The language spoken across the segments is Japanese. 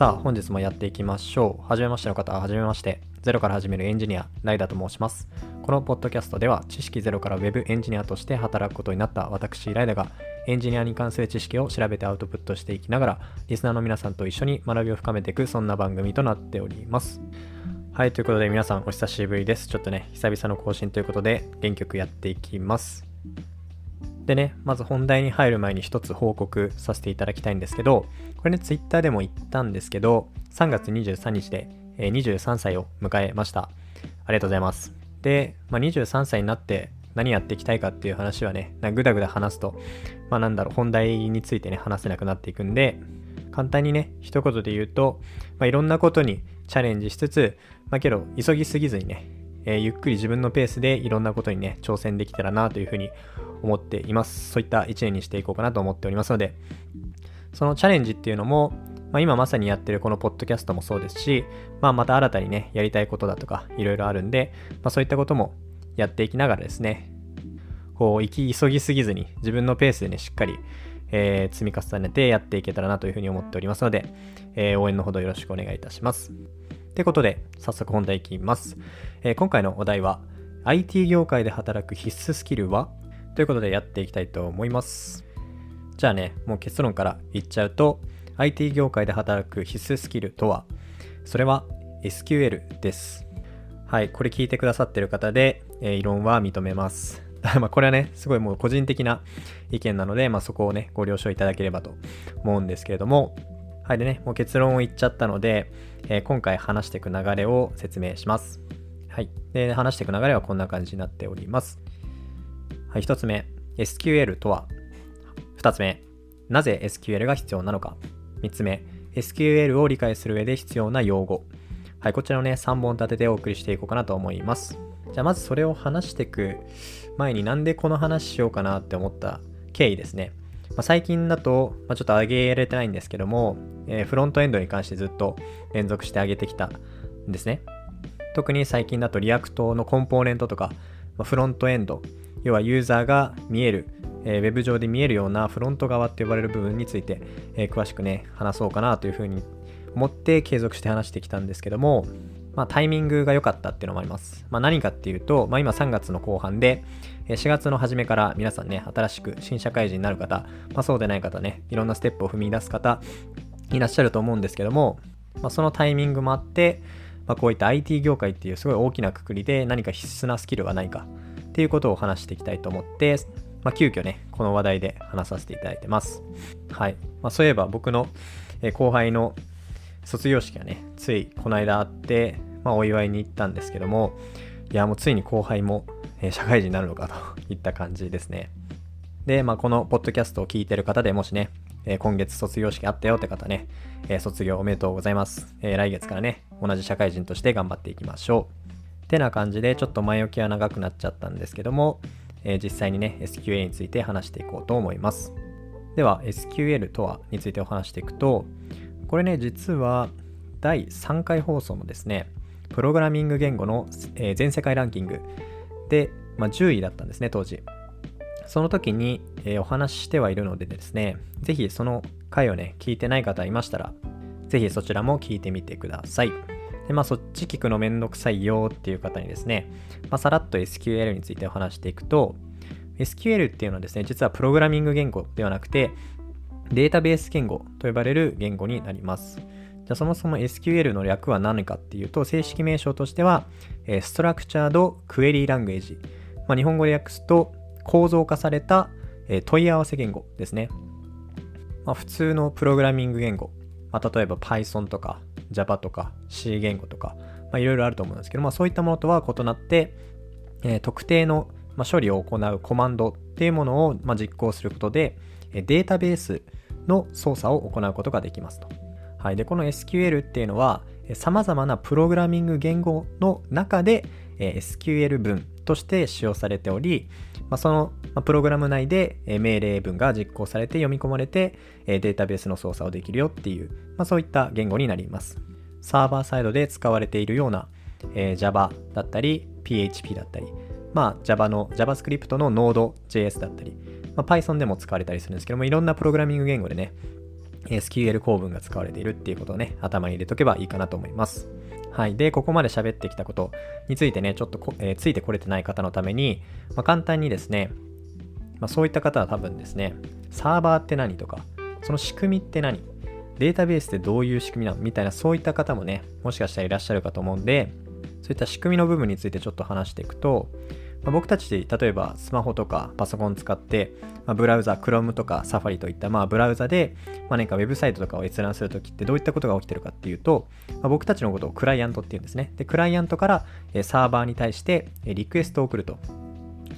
さあ、本日もやっていきましょう。はじめましての方は、はじめまして。ゼロから始めるエンジニア、ライダーと申します。このポッドキャストでは、知識ゼロから Web エンジニアとして働くことになった私、ライダーが、エンジニアに関する知識を調べてアウトプットしていきながら、リスナーの皆さんと一緒に学びを深めていく、そんな番組となっております。はい、ということで皆さんお久しぶりです。ちょっとね、久々の更新ということで、原曲やっていきます。でね、まず本題に入る前に一つ報告させていただきたいんですけど、これね、ツイッターでも言ったんですけど、3月23日で、えー、23歳を迎えました。ありがとうございます。で、まあ、23歳になって何やっていきたいかっていう話はね、ぐだぐだ話すと、まあなんだろう、本題についてね、話せなくなっていくんで、簡単にね、一言で言うと、まあ、いろんなことにチャレンジしつつ、まあけど、急ぎすぎずにね、えー、ゆっくり自分のペースでいろんなことにね、挑戦できたらなというふうに思っています。そういった一年にしていこうかなと思っておりますので、そのチャレンジっていうのも、まあ、今まさにやってるこのポッドキャストもそうですし、まあ、また新たにね、やりたいことだとか、いろいろあるんで、まあ、そういったこともやっていきながらですね、こう、行き急ぎすぎずに、自分のペースでね、しっかり、えー、積み重ねてやっていけたらなというふうに思っておりますので、えー、応援のほどよろしくお願いいたします。ということで、早速本題いきます。えー、今回のお題は、IT 業界で働く必須スキルは？ということでやっていきたいと思います。じゃあね、もう結論から言っちゃうと、IT 業界で働く必須スキルとは、それは SQL です。はい、これ聞いてくださってる方で、えー、異論は認めます。まあこれはね、すごいもう個人的な意見なので、まあそこをね、ご了承いただければと思うんですけれども、はい、でね、もう結論を言っちゃったので、えー、今回話していく流れを説明します。はい。で、話していく流れはこんな感じになっております。はい、1つ目、SQL とは？2つ目、なぜ SQL が必要なのか？3つ目、SQL を理解する上で必要な用語。はい、こちらのね、3本立ててお送りしていこうかなと思います。じゃあまずそれを話していく前になんでこの話しようかなって思った経緯ですね。まあ、最近だと、まあ、ちょっと上げられてないんですけども、えー、フロントエンドに関してずっと連続して上げてきたんですね。特に最近だと React のコンポーネントとか、まあ、フロントエンド要はユーザーが見える、えー、ウェブ上で見えるようなフロント側って呼ばれる部分について、えー、詳しくね、話そうかなというふうに思って継続して話してきたんですけども、まあ、タイミングが良かったっていうのもあります。まあ、何かっていうと、まあ、今3月の後半で、4月の初めから皆さんね、新しく新社会人になる方、まあ、そうでない方ね、いろんなステップを踏み出す方いらっしゃると思うんですけども、まあ、そのタイミングもあって、まあ、こういった IT 業界っていうすごい大きなくくりで何か必須なスキルはないかっていうことを話していきたいと思って、まあ、急遽ね、この話題で話させていただいてます。はい。まあ、そういえば僕の後輩の卒業式がね、ついこの間あって、まあ、お祝いに行ったんですけども、いや、もうついに後輩も社会人になるのかと いった感じですね。で、まあ、このポッドキャストを聞いてる方でもしね、え今月卒業式あったよって方ね、え卒業おめでとうございます。え来月からね、同じ社会人として頑張っていきましょう。てな感じでちょっと前置きは長くなっちゃったんですけども、えー、実際にね SQL について話していこうと思います。では SQL とはについてお話していくとこれね実は第3回放送のですねプログラミング言語の、えー、全世界ランキングで、まあ、10位だったんですね当時その時に、えー、お話ししてはいるのでですねぜひその回をね聞いてない方いましたらぜひそちらも聞いてみてください。で、まあそっち聞くのめんどくさいよっていう方にですね、まあ、さらっと SQL についてお話していくと、SQL っていうのはですね、実はプログラミング言語ではなくて、データベース言語と呼ばれる言語になります。じゃあそもそも SQL の略は何かっていうと、正式名称としては、ストラクチャードクエリーラングエージ。まあ、日本語で訳すと、構造化された問い合わせ言語ですね。まあ、普通のプログラミング言語、まあ、例えば Python とか Java とか C 言語とか、まあ、いろいろあると思うんですけど、まあ、そういったものとは異なって、えー、特定の、ま、処理を行うコマンドっていうものを、ま、実行することで、データベースの操作を行うことができますと。はい、でこの SQL っていうのは、さまざまなプログラミング言語の中で、え、SQL 文として使用されており、まあ、その、まあ、プログラム内で、え、命令文が実行されて読み込まれて、え、データベースの操作をできるよっていう、まあ、そういった言語になります。サーバーサイドで使われているような、えー、Java だったり PHP だったり、まあ、Java の JavaScript の Node.js だったり、まあ、Python でも使われたりするんですけどもいろんなプログラミング言語でね SQL 構文が使われているっていうことをね、頭に入れとけばいいかなと思います。はい。で、ここまで喋ってきたことについてね、ちょっとえー、ついてこれてない方のために、まあ、簡単にですね、まあ、そういった方は多分ですね、サーバーって何とか、その仕組みって何データベースってどういう仕組みなのみたいなそういった方もね、もしかしたらいらっしゃるかと思うんで、そういった仕組みの部分についてちょっと話していくと、まあ、僕たち例えばスマホとかパソコン使って、まあ、ブラウザ Chrome とか Safari といったまあブラウザで、まあ、何かウェブサイトとかを閲覧するときってどういったことが起きてるかっていうと、まあ、僕たちのことをクライアントっていうんですねでクライアントからサーバーに対してリクエストを送ると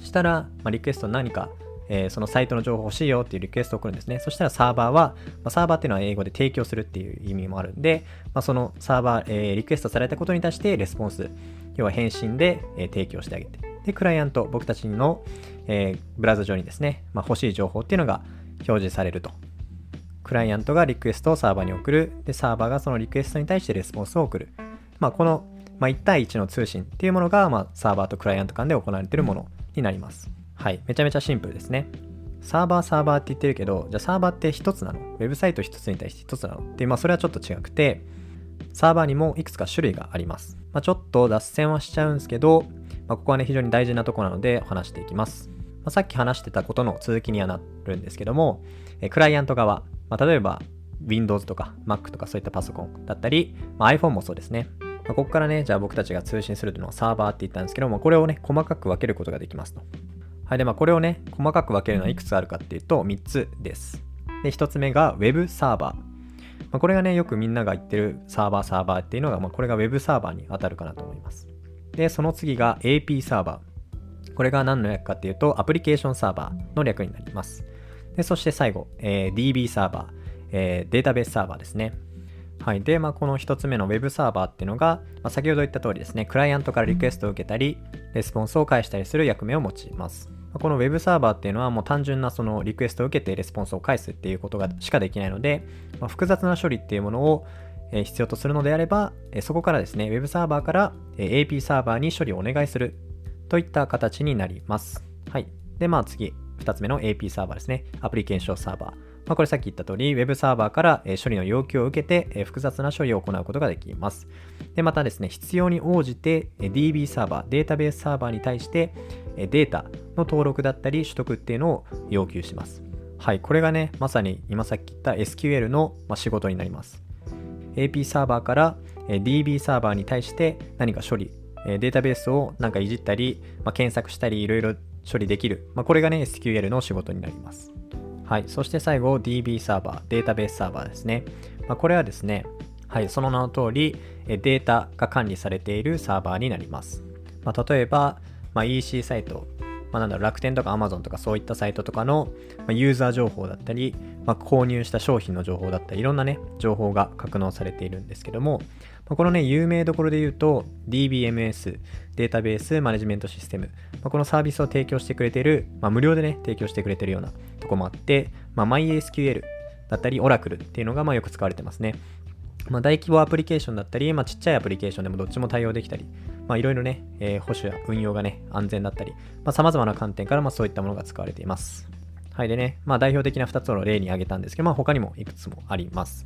したら、まあ、リクエスト何かえー、そのサイトの情報欲しいよっていうリクエストを送るんですね。そしたらサーバーは、まあ、サーバーっていうのは英語で提供するっていう意味もあるんで、まあ、そのサーバー、えー、リクエストされたことに対してレスポンス、要は返信で、えー、提供してあげて。で、クライアント、僕たちの、えー、ブラウザ上にですね、まあ、欲しい情報っていうのが表示されると。クライアントがリクエストをサーバーに送る。で、サーバーがそのリクエストに対してレスポンスを送る。まあ、この、まあ、1対1の通信っていうものが、まあ、サーバーとクライアント間で行われているものになります。はい。めちゃめちゃシンプルですね。サーバーサーバーって言ってるけど、じゃあサーバーって1つなの？ウェブサイト1つに対して1つなの？って、まあそれはちょっと違くて、サーバーにもいくつか種類があります。まあ、ちょっと脱線はしちゃうんですけど、まあ、ここはね、非常に大事なとこなので話していきます。まあ、さっき話してたことの続きにはなるんですけども、えクライアント側、まあ、例えば Windows とか Mac とかそういったパソコンだったり、ま、iPhone もそうですね。まあ、ここからね、じゃあ僕たちが通信するというのはサーバーって言ったんですけども、これをね、細かく分けることができますと。はい。で、まあ、これをね、細かく分けるのはいくつあるかっていうと、3つです。で、1つ目が Web サーバー。ま、これがね、よくみんなが言ってるサーバーサーバーっていうのが、まあ、これが Web サーバーに当たるかなと思います。で、その次が AP サーバー。これが何の略かっていうと、アプリケーションサーバーの略になります。で、そして最後、えー、DB サーバー、えー、データベースサーバーですね。はい。で、まあ、この一つ目の Web サーバーっていうのが、まあ、先ほど言った通りですね、クライアントからリクエストを受けたり、レスポンスを返したりする役目を持ちます。この Web サーバーっていうのはもう単純なそのリクエストを受けてレスポンスを返すっていうことがしかできないので、まあ、複雑な処理っていうものを必要とするのであれば、そこからですね、Web サーバーから、AP サーバーに処理をお願いするといった形になります。はい。で、まあ次、2つ目の AP サーバーですね。アプリケーションサーバー。まあ、これさっき言った通り、Web サーバーから、処理の要求を受けて、複雑な処理を行うことができます。で、またですね、必要に応じて、DB サーバー、データベースサーバーに対して、データの登録だったり取得っていうのを要求します。はい、これがね、まさに今さっき言った SQL の仕事になります。AP サーバーから DB サーバーに対して何か処理、データベースをなんかいじったり、まあ、検索したりいろいろ処理できる。まあ、これがね、SQL の仕事になります。はい。そして最後、DB サーバー、データベースサーバーですね。まあ、これはですね、はい、その名の通り、データが管理されているサーバーになります。まあ、例えば、まあ、EC サイトまあ、なんだろう楽天とか Amazon とかそういったサイトとかの、ま、ユーザー情報だったり、まあ、購入した商品の情報だったり、いろんなね、情報が格納されているんですけども、まあ、このね、有名どころで言うと、DBMS、データベースマネジメントシステム、まあ、このサービスを提供してくれている、まあ、無料でね、提供してくれているようなとこもあって、まあ、MySQL だったり、Oracle っていうのがまあよく使われてますね。まあ、大規模アプリケーションだったり、まあ、ちっちゃいアプリケーションでもどっちも対応できたり、まあ、いろいろね、えー、保守や運用がね、安全だったり、まあ、様々な観点から、まあ、そういったものが使われています。はい。でね、まあ、代表的な2つの例に挙げたんですけど、まあ、他にもいくつもあります。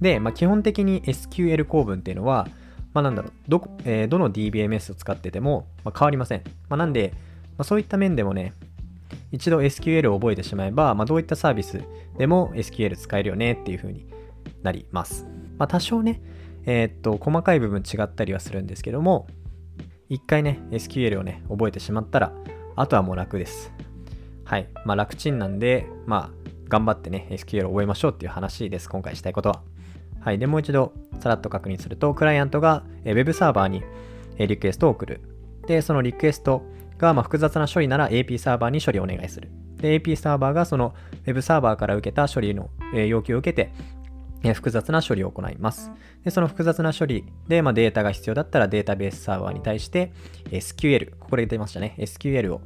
で、まあ、基本的に SQL 構文っていうのは、まあ、なんだろう、ど、えー、どの DBMS を使ってても、まあ、変わりません。まあ、なんで、まあ、そういった面でもね、一度 SQL を覚えてしまえば、まあ、どういったサービスでも SQL 使えるよねっていう風になります。まあ、多少ね、えー、っと、細かい部分違ったりはするんですけども、一回ね、SQL をね、覚えてしまったら、あとはもう楽です。はい。まあ楽ちんなんで、まあ、頑張ってね、SQL を覚えましょうっていう話です。今回したいことは。はい。で、もう一度、さらっと確認すると、クライアントが Web サーバーにリクエストを送る。で、そのリクエストがま複雑な処理なら AP サーバーに処理をお願いする。で、AP サーバーがその Web サーバーから受けた処理の要求を受けて、複雑な処理を行います。でその複雑な処理で、まあ、データが必要だったらデータベースサーバーに対して SQL、ここで出ましたね。SQL を、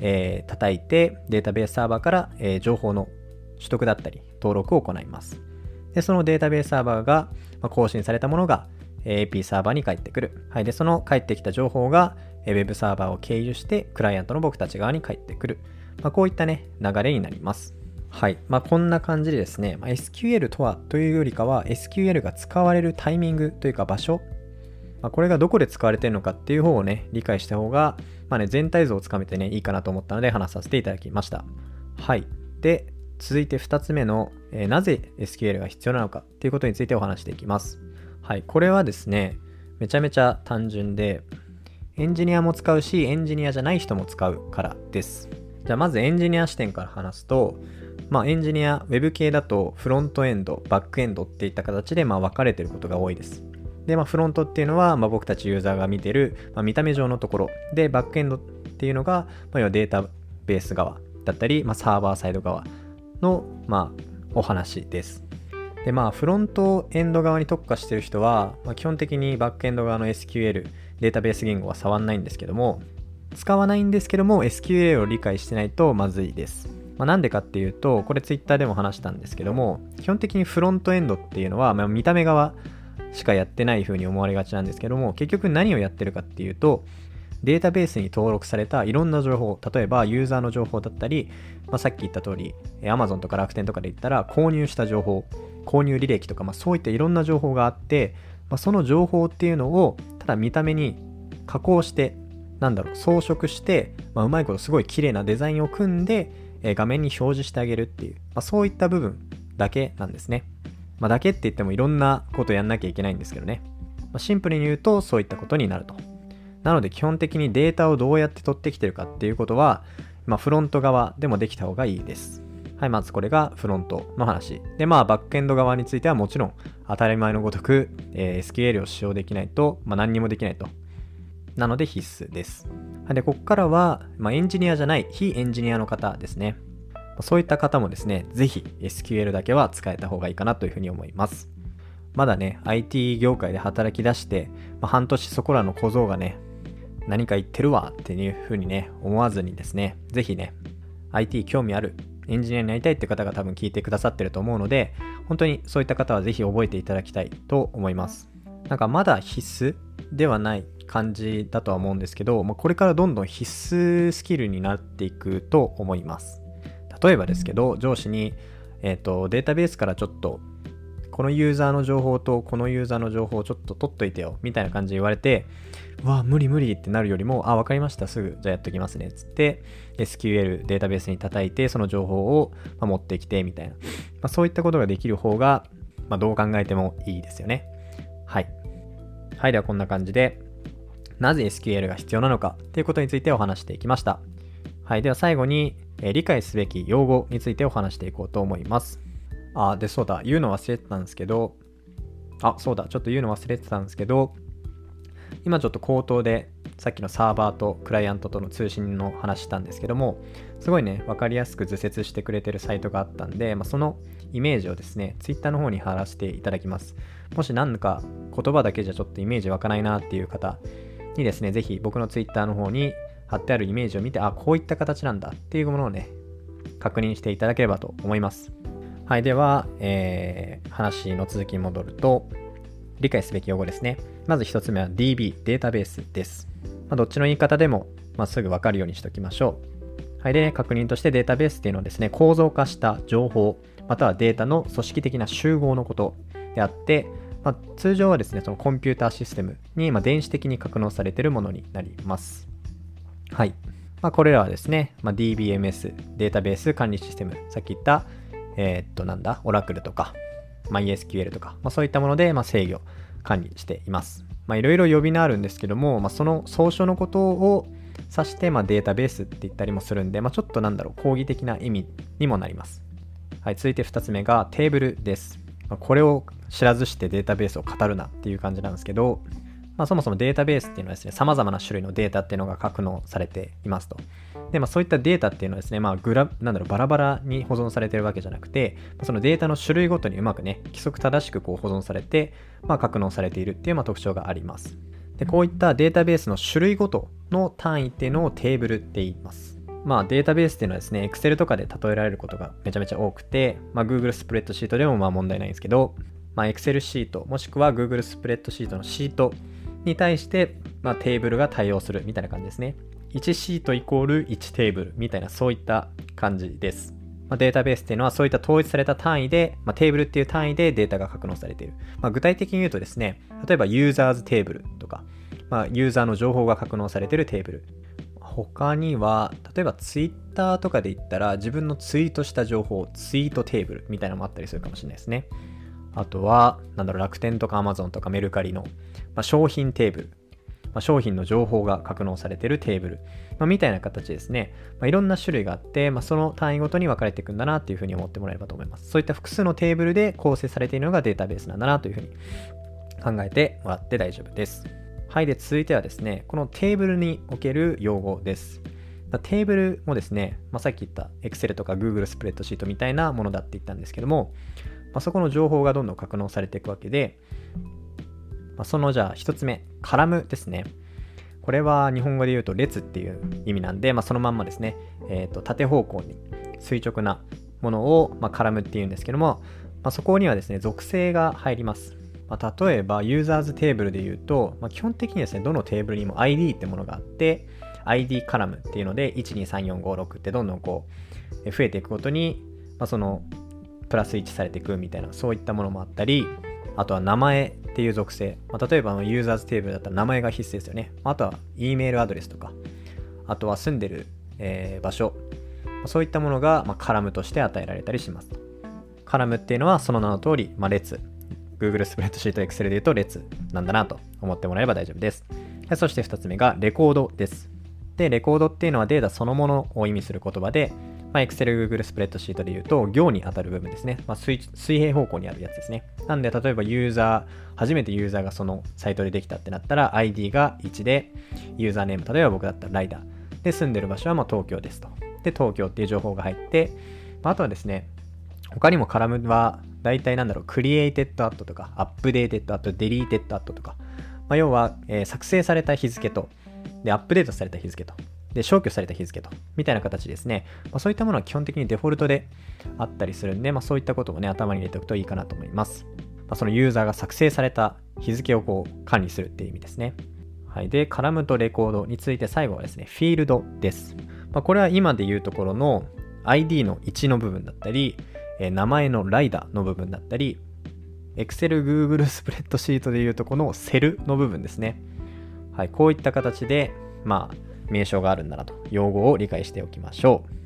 えー、叩いてデータベースサーバーから、えー、情報の取得だったり登録を行います。で、そのデータベースサーバーが、ま更新されたものが AP サーバーに返ってくる。はい。で、その返ってきた情報が Web サーバーを経由してクライアントの僕たち側に返ってくる。まあ、こういったね、流れになります。はい。まあ、こんな感じでですね、まあ、SQL とはというよりかは SQL が使われるタイミングというか場所、まあ、これがどこで使われてるのかっていう方をね、理解した方が、まあね、全体像をつかめてね、いいかなと思ったので話させていただきました。はい。で、続いて2つ目の、えー、なぜ SQL が必要なのかっていうことについてお話していきます。はい。これはですね、めちゃめちゃ単純で、エンジニアも使うし、エンジニアじゃない人も使うからです。じゃあまずエンジニア視点から話すと、まあ、エンジニア、ウェブ系だとフロントエンド、バックエンドっていった形でまあ分かれてることが多いです。で、まあ、フロントっていうのは、まあ、僕たちユーザーが見てる、まあ、見た目上のところ。で、バックエンドっていうのが、まあ、要はデータベース側だったり、まあ、サーバーサイド側の、まあ、お話です。で、まあ、フロントエンド側に特化してる人は、まあ、基本的にバックエンド側の SQL、データベース言語は触んないんですけども、使わないんですけども SQL を理解してないとまずいです。まあ、なんでかっていうと、これ Twitter でも話したんですけども、基本的にフロントエンドっていうのは、まあ、見た目側しかやってない風に思われがちなんですけども、結局何をやってるかっていうと、データベースに登録されたいろんな情報、例えばユーザーの情報だったり、まあ、さっき言った通り、Amazon とか楽天とかで言ったら購入した情報、購入履歴とか、まあ、そういったいろんな情報があって、まあ、その情報っていうのをただ見た目に加工してなんだろう、装飾して、まあ、うまいことすごい綺麗なデザインを組んで、えー、画面に表示してあげるっていう、まあ、そういった部分だけなんですね。まあ、だけって言ってもいろんなことやんなきゃいけないんですけどね。まあ、シンプルに言うとそういったことになると。なので基本的にデータをどうやって取ってきてるかっていうことは、まあ、フロント側でもできた方がいいです。はい、まずこれがフロントの話。で、まあ、バックエンド側についてはもちろん当たり前のごとく、えー、SQL を使用できないと、まあ、何にもできないと。なので必須です。で、ここからは、まあ、エンジニアじゃない非エンジニアの方ですね。そういった方もですね、ぜひ SQL だけは使えた方がいいかなというふうに思います。まだね、IT 業界で働き出して、まあ、半年そこらの小僧がね、何か言ってるわっていうふうにね、思わずにですね、ぜひね、IT 興味ある、エンジニアになりたいって方が多分聞いてくださってると思うので、本当にそういった方はぜひ覚えていただきたいと思います。なんかまだ必須ではない感じだとは思うんですけど、まあ、これからどんどん必須スキルになっていくと思います。例えばですけど、上司に、えーと、データベースからちょっとこのユーザーの情報とこのユーザーの情報をちょっと取っといてよみたいな感じで言われて、うわ、無理無理ってなるよりも、あ、わかりました、すぐじゃあやっときますね、つって SQL データベースに叩いてその情報を持ってきてみたいな、まあ、そういったことができる方が、まあ、どう考えてもいいですよね。はい。はい、ではこんな感じで、なぜ SQL が必要なのかということについてお話していきました。はい。では最後に、えー、理解すべき用語についてお話していこうと思います。あ、で、そうだ。言うの忘れてたんですけど、あ、そうだ。ちょっと言うの忘れてたんですけど、今ちょっと口頭でさっきのサーバーとクライアントとの通信の話したんですけども、すごいね、分かりやすく図説してくれてるサイトがあったんで、まあ、そのイメージをですね、Twitter の方に貼らせていただきます。もし何か言葉だけじゃちょっとイメージ湧かないなっていう方にですね、ぜひ僕の Twitter の方に貼ってあるイメージを見て、あ、こういった形なんだっていうものをね、確認していただければと思います。はい、では、えー、話の続きに戻ると、理解すべき用語ですね。まず1つ目は DB、データベースです。まあ、どっちの言い方でも、まあ、すぐわかるようにしておきましょう。はい、で、ね、確認としてデータベースっていうのはですね、構造化した情報、またはデータの組織的な集合のことであって、まあ、通常はですね、そのコンピューターシステムに、ま電子的に格納されているものになります。はい。まあ、これらはですね、まあ、DBMS、データベース管理システム、さっき言った、えー、っと、なんだ、オラクルとか、MySQL とか、まあ、そういったもので、ま制御、管理しています。まあいろいろ呼び名あるんですけども、まあ、その総称のことを指して、まデータベースって言ったりもするんで、まあ、ちょっとなんだろう、講義的な意味にもなります。はい、続いて2つ目がテーブルです。まこれを知らずしてデータベースを語るなっていう感じなんですけど、まあ、そもそもデータベースっていうのはですね、様々な種類のデータっていうのが格納されていますと。で、まあ、そういったデータっていうのはですね、まあ、グラ、なんだろう、バラバラに保存されてるわけじゃなくて、そのデータの種類ごとにうまくね、規則正しくこう保存されて、まあ、格納されているっていうまあ特徴があります。で、こういったデータベースの種類ごとの単位っていうのをテーブルって言います。まあデータベースっていうのはですね、Excel とかで例えられることがめちゃめちゃ多くて、まあ Google スプレッドシートでもまあ問題ないんですけど、まあ Excel シート、もしくは Google スプレッドシートのシートに対して、まあ、テーブルが対応するみたいな感じですね。1シートイコール1テーブルみたいなそういった感じです。まあ、データベースっていうのはそういった統一された単位で、まあ、テーブルっていう単位でデータが格納されている。まあ、具体的に言うとですね、例えばユーザーズテーブルとか、まあ、ユーザーの情報が格納されているテーブル。他には、例えばツイッターとかで言ったら自分のツイートした情報、ツイートテーブルみたいなのもあったりするかもしれないですね。あとは、なんだろう、楽天とか Amazon とかメルカリの、まあ、商品テーブル。まあ、商品の情報が格納されているテーブル、まあ、みたいな形ですね、ま、いろんな種類があって、ま、その単位ごとに分かれていくんだなっていうふうに思ってもらえればと思います。そういった複数のテーブルで構成されているのがデータベースなんだなというふうに考えてもらって大丈夫です。はい、で続いてはですね、このテーブルにおける用語です。テーブルもですね、まあ、さっき言った Excel とか Google スプレッドシートみたいなものだって言ったんですけども、まあ、そこの情報がどんどん格納されていくわけで、まあ、そのじゃあ1つ目、カラムですね。これは日本語で言うと列っていう意味なんで、まあ、そのまんまですね、えー、と縦方向に垂直なものを、まあ、カラムっていうんですけども、まあ、そこにはですね、属性が入ります。まあ、例えば、ユーザーズテーブルで言うと、まあ、基本的にですね、どのテーブルにも ID ってものがあって、ID カラムっていうので、123456ってどんどんこう、増えていくごとに、まあ、その、プラス1されていくみたいな、そういったものもあったり、あとは名前っていう属性。まあ、例えばの、ユーザーズテーブルだったら名前が必須ですよね。まあとは、E メールアドレスとか、あとは住んでる、えー、場所ま、そういったものが、ま、カラムとして与えられたりします。カラムっていうのはその名の通り、ま、列 Google スプレッドシート Excel で言うと列なんだなと思ってもらえれば大丈夫ですで。そして2つ目がレコードです。で、レコードっていうのはデータそのものを意味する言葉で、まあ、Excel、Google スプレッドシートで言うと、行に当たる部分ですね。まあ水、水平方向にあるやつですね。なんで、例えばユーザー、初めてユーザーがそのサイトでできたってなったら、ID が1で、ユーザーネーム、例えば僕だったらライダー。で、住んでる場所はま東京ですと。で、東京っていう情報が入って、まあ、あとはですね、他にもカラムは大体なんだろう、 created at とか、アップデーテッドアット、 deleted at とか、まあ、要は、えー、作成された日付と、で、アップデートされた日付と、で、消去された日付と、みたいな形ですね。まあ、そういったものは基本的にデフォルトであったりするんで、まあ、そういったことをね、頭に入れておくといいかなと思います。まあ、そのユーザーが作成された日付をこう管理するっていう意味ですね。はい。で、カラムとレコードについて最後はですね、フィールドです。まあ、これは今で言うところの ID の1の部分だったり、え、名前のライダーの部分だったり、Excel、Google スプレッドシートでいうとこのセルの部分ですね。はい、こういった形で、まあ、名称があるんだなと、用語を理解しておきましょう。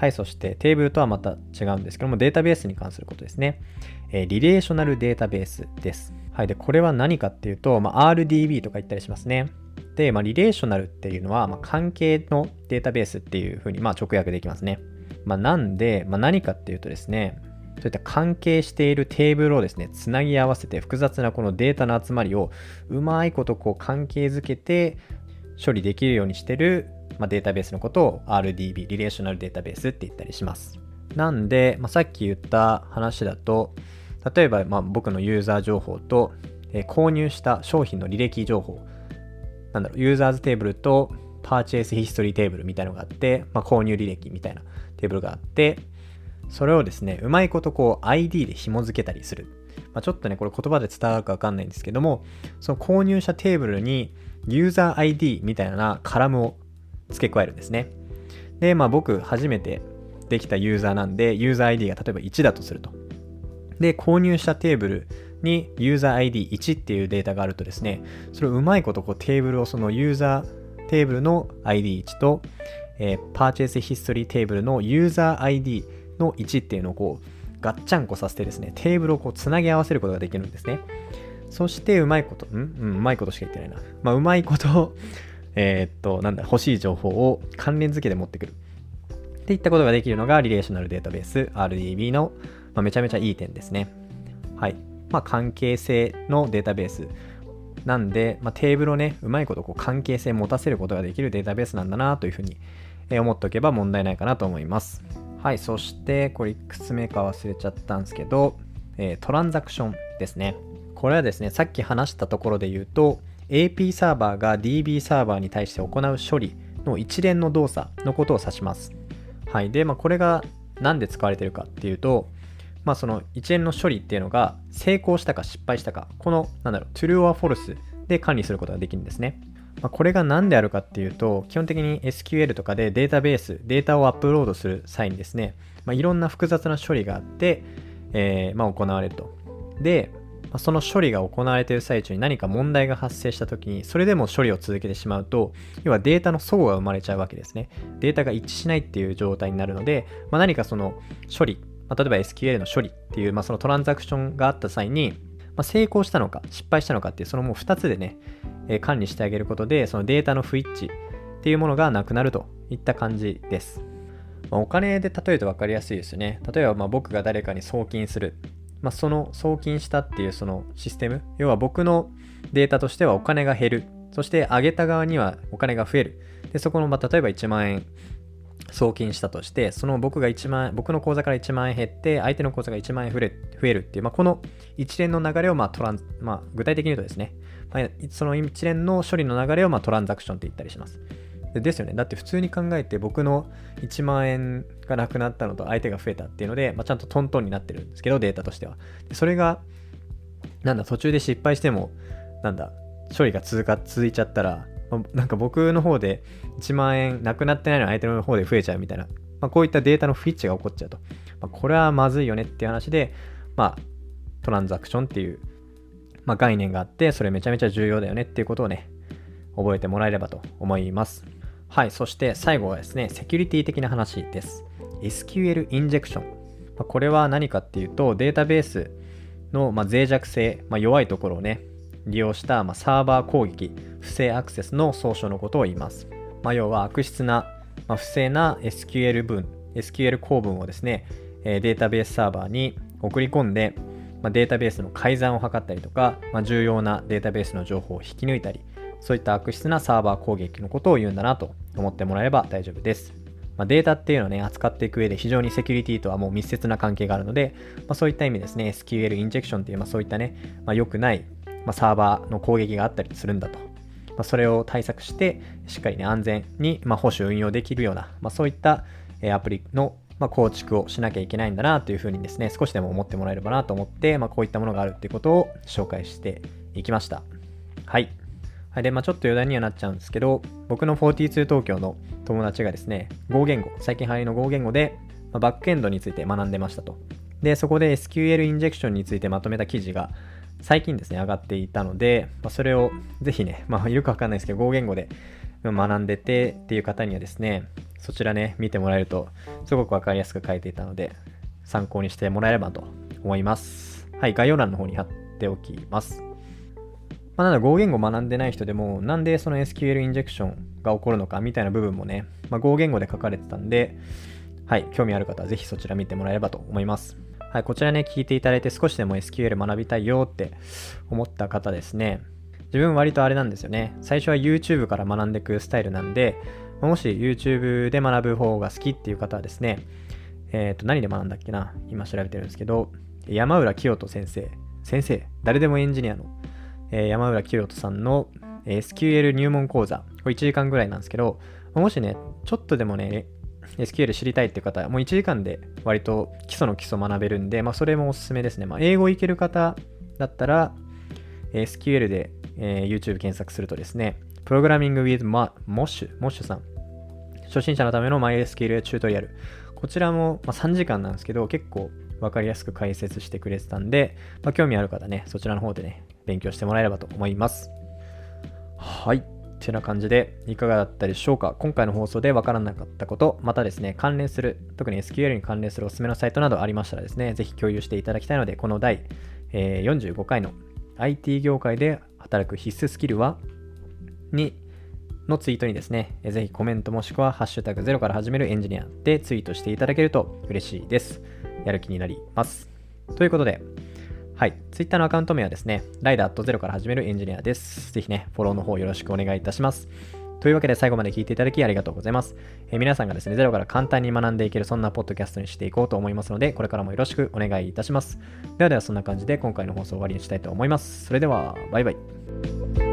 はい、そしてテーブルとはまた違うんですけども、データベースに関することですね。えー、リレーショナルデータベースです。はい、で、これは何かっていうと、まあ、RDB とか言ったりしますね。で、まあ、リレーショナルっていうのは、まあ、関係のデータベースっていうふうに、まあ、直訳できますね。まあ、なんで、まあ、何かっていうとですね、そういった関係しているテーブルをですね、つなぎ合わせて複雑なこのデータの集まりをうまいことこう関係づけて処理できるようにしてる、まあ、データベースのことを RDB、リレーショナルデータベースって言ったりします。なんで、まあ、さっき言った話だと、例えばまあ僕のユーザー情報と、えー、購入した商品の履歴情報、なんだろう、ユーザーズテーブルとパーチェイスヒストリーテーブルみたいなのがあって、まあ、購入履歴みたいなテーブルがあって、それをですね、うまいことこう ID で紐付けたりする。まあ、ちょっとね、これ言葉で伝わるかわかんないんですけども、その購入者テーブルにユーザー ID みたいなカラムを付け加えるんですね。で、まあ僕初めてできたユーザーなんで、ユーザー ID が例えば1だとすると。で、購入したテーブルにユーザー ID1 っていうデータがあるとですね、それをうまいことこうテーブルをそのユーザーテーブルの ID1 と、えー、パーチェイスヒストリーテーブルのユーザー ID の1っていうのをこうガッチャンコさせてですね、テーブルをこうつなぎ合わせることができるんですね。そしてうまいこと、ん？うん、うまいことしか言ってないな。まあ、うまいこと え、っと、なんだ、欲しい情報を関連付けで持ってくる。っていったことができるのがリレーショナルデータベース RDB の、まあ、めちゃめちゃいい点ですね。はい。まあ、関係性のデータベース。なんで、まあ、テーブルをね、うまいことこう関係性持たせることができるデータベースなんだなというふうに思っておけば問題ないかなと思います。はい、そしてこれいくつ目か忘れちゃったんですけど、えー、トランザクションですね。これはですね、さっき話したところで言うと、AP サーバーが DB サーバーに対して行う処理の一連の動作のことを指します。はい。で、まあ、これが何で使われてるかっていうと、まあ、その一連の処理っていうのが成功したか失敗したか、この、なんだろう、true or false で管理することができるんですね。ま、これが何であるかっていうと、基本的に SQL とかでデータベース、データをアップロードする際にですね、まあ、いろんな複雑な処理があって、えー、まあ、行われると。で、まあ、その処理が行われている最中に何か問題が発生した時に、それでも処理を続けてしまうと、要はデータの齟齬が生まれちゃうわけですね。データが一致しないっていう状態になるので、まあ、何かその処理、まあ、例えば SQL の処理っていう、まあ、そのトランザクションがあった際に、ま、成功したのか失敗したのかっていうそのもう2つでね、えー、管理してあげることでそのデータの不一致っていうものがなくなるといった感じです。ま、お金で例えると分かりやすいですよね。例えばま僕が誰かに送金する。まあ、その送金したっていうそのシステム、要は僕のデータとしてはお金が減る。そして上げた側にはお金が増える。で、そこの、まあ、例えば1万円送金したとして、その僕が1万僕の口座から1万円減って、相手の口座が1万円増えるっていう、まあ、この一連の流れをまあトラン、まあ、具体的に言うとですね、まあ、その一連の処理の流れをまあトランザクションって言ったりします。ですよね。だって普通に考えて僕の1万円がなくなったのと相手が増えたっていうので、まあ、ちゃんとトントンになってるんですけど、データとしては。それが、なんだ、途中で失敗しても、なんだ、処理が続か続いちゃったら、ま、なんか僕の方で1万円なくなってないの相手の方で増えちゃうみたいな、まあ、こういったデータのフィッチが起こっちゃうと。まあ、これはまずいよねっていう話で、まあ、トランザクションっていう、まあ、概念があって、それめちゃめちゃ重要だよねっていうことをね、覚えてもらえればと思います。はい、そして最後はですね、セキュリティ的な話です。SQL インジェクション。まこれは何かっていうと、データベースの、ま脆弱性、ま弱いところをね、利用した、まサーバー攻撃、不正アクセスの総称のことを言います。まあ、要は悪質な、ま不正な SQL 文、SQL 構文をですね、データベースサーバーに送り込んで、まデータベースの改ざんを図ったりとか、ま重要なデータベースの情報を引き抜いたり、そういった悪質なサーバー攻撃のことを言うんだなと思ってもらえれば大丈夫です。まあ、データっていうのをね、扱っていく上で非常にセキュリティとはもう密接な関係があるので、まあ、そういった意味ですね、SQL インジェクションっていう、まあ、そういったね、まあ、良くない、ま、サーバーの攻撃があったりするんだと。ま、それを対策して、しっかりね、安全に、ま、保守運用できるような、ま、そういった、えアプリのまあ、構築をしなきゃいけないんだなというふうにですね、少しでも思ってもらえればなと思って、まあ、こういったものがあるっていうことを紹介していきました。はい。はい、で、まあ、ちょっと余談にはなっちゃうんですけど、僕の42東京の友達がですね、Go 言語、最近流行りの Go 言語で、まあ、バックエンドについて学んでましたと。で、そこで SQL インジェクションについてまとめた記事が最近ですね、上がっていたので、まあ、それをぜひね、まあ、よくわかんないですけど、Go 言語で学んでてっていう方にはですね、そちらね、見てもらえると、すごくわかりやすく書いていたので、参考にしてもらえればと思います。はい、概要欄の方に貼っておきます。まあ、なんだ、Go 言語学んでない人でも、なんでその SQL インジェクションが起こるのかみたいな部分もね、まあ、Go 言語で書かれてたんで、はい、興味ある方はぜひそちら見てもらえればと思います。はい、こちらね、聞いていただいて少しでも SQL 学びたいよって思った方ですね。自分割とあれなんですよね。最初は YouTube から学んでいくスタイルなんで、もし YouTube で学ぶ方が好きっていう方はですね、えっ、ー、と、何で学んだっけな？今調べてるんですけど、山浦清人先生。先生、誰でもエンジニアのえー、山浦清人さんの SQL 入門講座、これ1時間ぐらいなんですけど、もしね、ちょっとでもね、SQL 知りたいっていう方、もう1時間で割と基礎の基礎学べるんで、まあ、それもおすすめですね。まあ、英語いける方だったら、SQL で、えー、YouTube 検索するとですね、プログラミング with Mosh、Mosh さん。初心者のための MySQL チュートリアル。こちらも、まあ、3時間なんですけど、結構分かりやすく解説してくれてたんで、まあ、興味ある方ね、そちらの方でね、勉強してもらえればと思います。はい。てな感じでいかがだったでしょうか？今回の放送でわからなかったこと、またですね、関連する、特に SQL に関連するおすすめのサイトなどありましたらですね、ぜひ共有していただきたいので、この第、えー、45回の IT 業界で働く必須スキルはにのツイートにですね、ぜひコメントもしくはハッシュタグゼロから始めるエンジニアでツイートしていただけると嬉しいです。やる気になります。ということで、はい。Twitter のアカウント名はですね、ライダーとゼロから始めるエンジニアです。ぜひね、フォローの方よろしくお願いいたします。というわけで最後まで聞いていただきありがとうございます。えー、皆さんがですね、ゼロから簡単に学んでいけるそんなポッドキャストにしていこうと思いますので、これからもよろしくお願いいたします。ではではそんな感じで今回の放送終わりにしたいと思います。それでは、バイバイ。